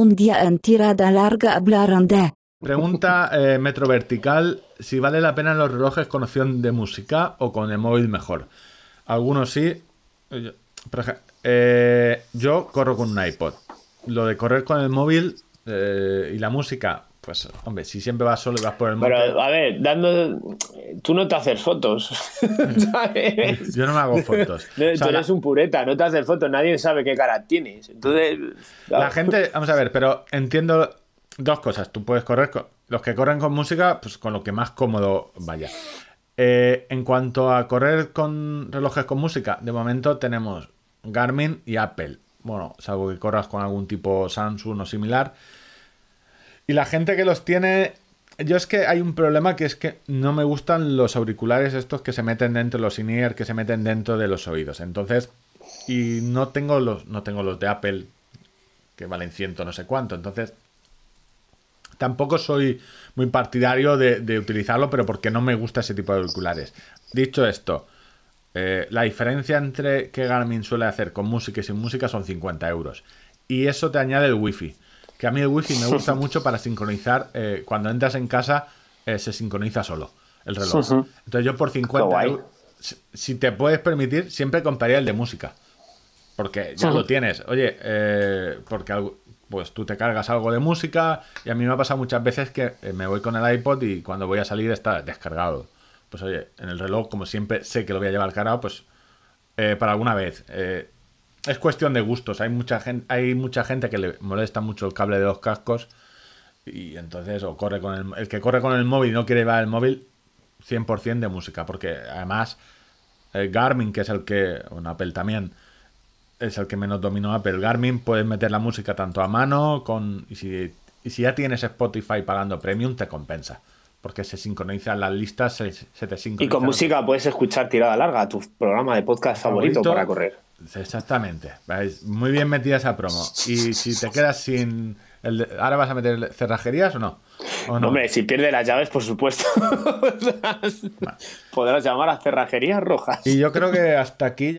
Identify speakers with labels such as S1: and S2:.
S1: Un día en tirada larga hablaron de...
S2: Pregunta eh, Metro Vertical si vale la pena los relojes con opción de música o con el móvil mejor. Algunos sí. Yo, eh, yo corro con un iPod. Lo de correr con el móvil eh, y la música, pues hombre, si siempre vas solo y vas por el móvil.
S3: Pero, a ver, dando. Tú no te haces fotos. ¿Sabes?
S2: Yo no me hago fotos.
S3: No,
S2: O sea,
S3: tú
S2: la-
S3: eres un pureta, no te haces fotos, nadie sabe qué cara tienes. Entonces.
S2: La gente, vamos a ver, pero entiendo dos cosas. Tú puedes correr con los que corren con música, pues con lo que más cómodo vaya. Eh, en cuanto a correr con relojes con música, de momento tenemos Garmin y Apple. Bueno, salvo que corras con algún tipo Samsung o similar. Y la gente que los tiene. Yo es que hay un problema que es que no me gustan los auriculares estos que se meten dentro de los in-ear, que se meten dentro de los oídos. Entonces, y no tengo los, no tengo los de Apple, que valen ciento no sé cuánto. Entonces, tampoco soy muy partidario de, utilizarlo, pero porque no me gusta ese tipo de auriculares. Dicho esto, eh, la diferencia entre que Garmin suele hacer con música y sin música son 50 euros. Y eso te añade el wifi. Que a mí el wifi me gusta mucho para sincronizar. eh, cuando entras en casa, eh, se sincroniza solo el reloj. Entonces yo por
S3: Qué
S2: 50
S3: guay.
S2: euros, si, te puedes permitir, siempre compraría el de música. Porque ya lo tienes. Oye, eh, porque algo- pues tú te cargas algo de música y a mí me ha pasado muchas veces que me voy con el iPod y cuando voy a salir está descargado. Pues oye, en el reloj, como siempre sé que lo voy a llevar cargado, pues para alguna vez. Es cuestión de gustos. Hay mucha gente, hay mucha gente que le molesta mucho el cable de los cascos y entonces o corre con el, el que corre con el móvil y no quiere llevar el móvil 100% de música, porque además el Garmin, que es el que, bueno, Apple también, es el que menos dominó Apple. Garmin puedes meter la música tanto a mano con y si, y si ya tienes Spotify pagando premium te compensa, porque se sincronizan las listas, se, se te
S3: Y
S2: sincronizan.
S3: con música puedes escuchar tirada larga, tu programa de podcast favorito,
S2: Favorito.
S3: para correr.
S2: Exactamente. Muy bien metida esa promo. Y si te quedas sin... el de- ¿Ahora vas a meter cerrajerías o no? ¿O no?
S3: Hombre, si pierde las llaves, por supuesto. Podrás llamar a cerrajerías rojas.
S2: Y yo creo que hasta aquí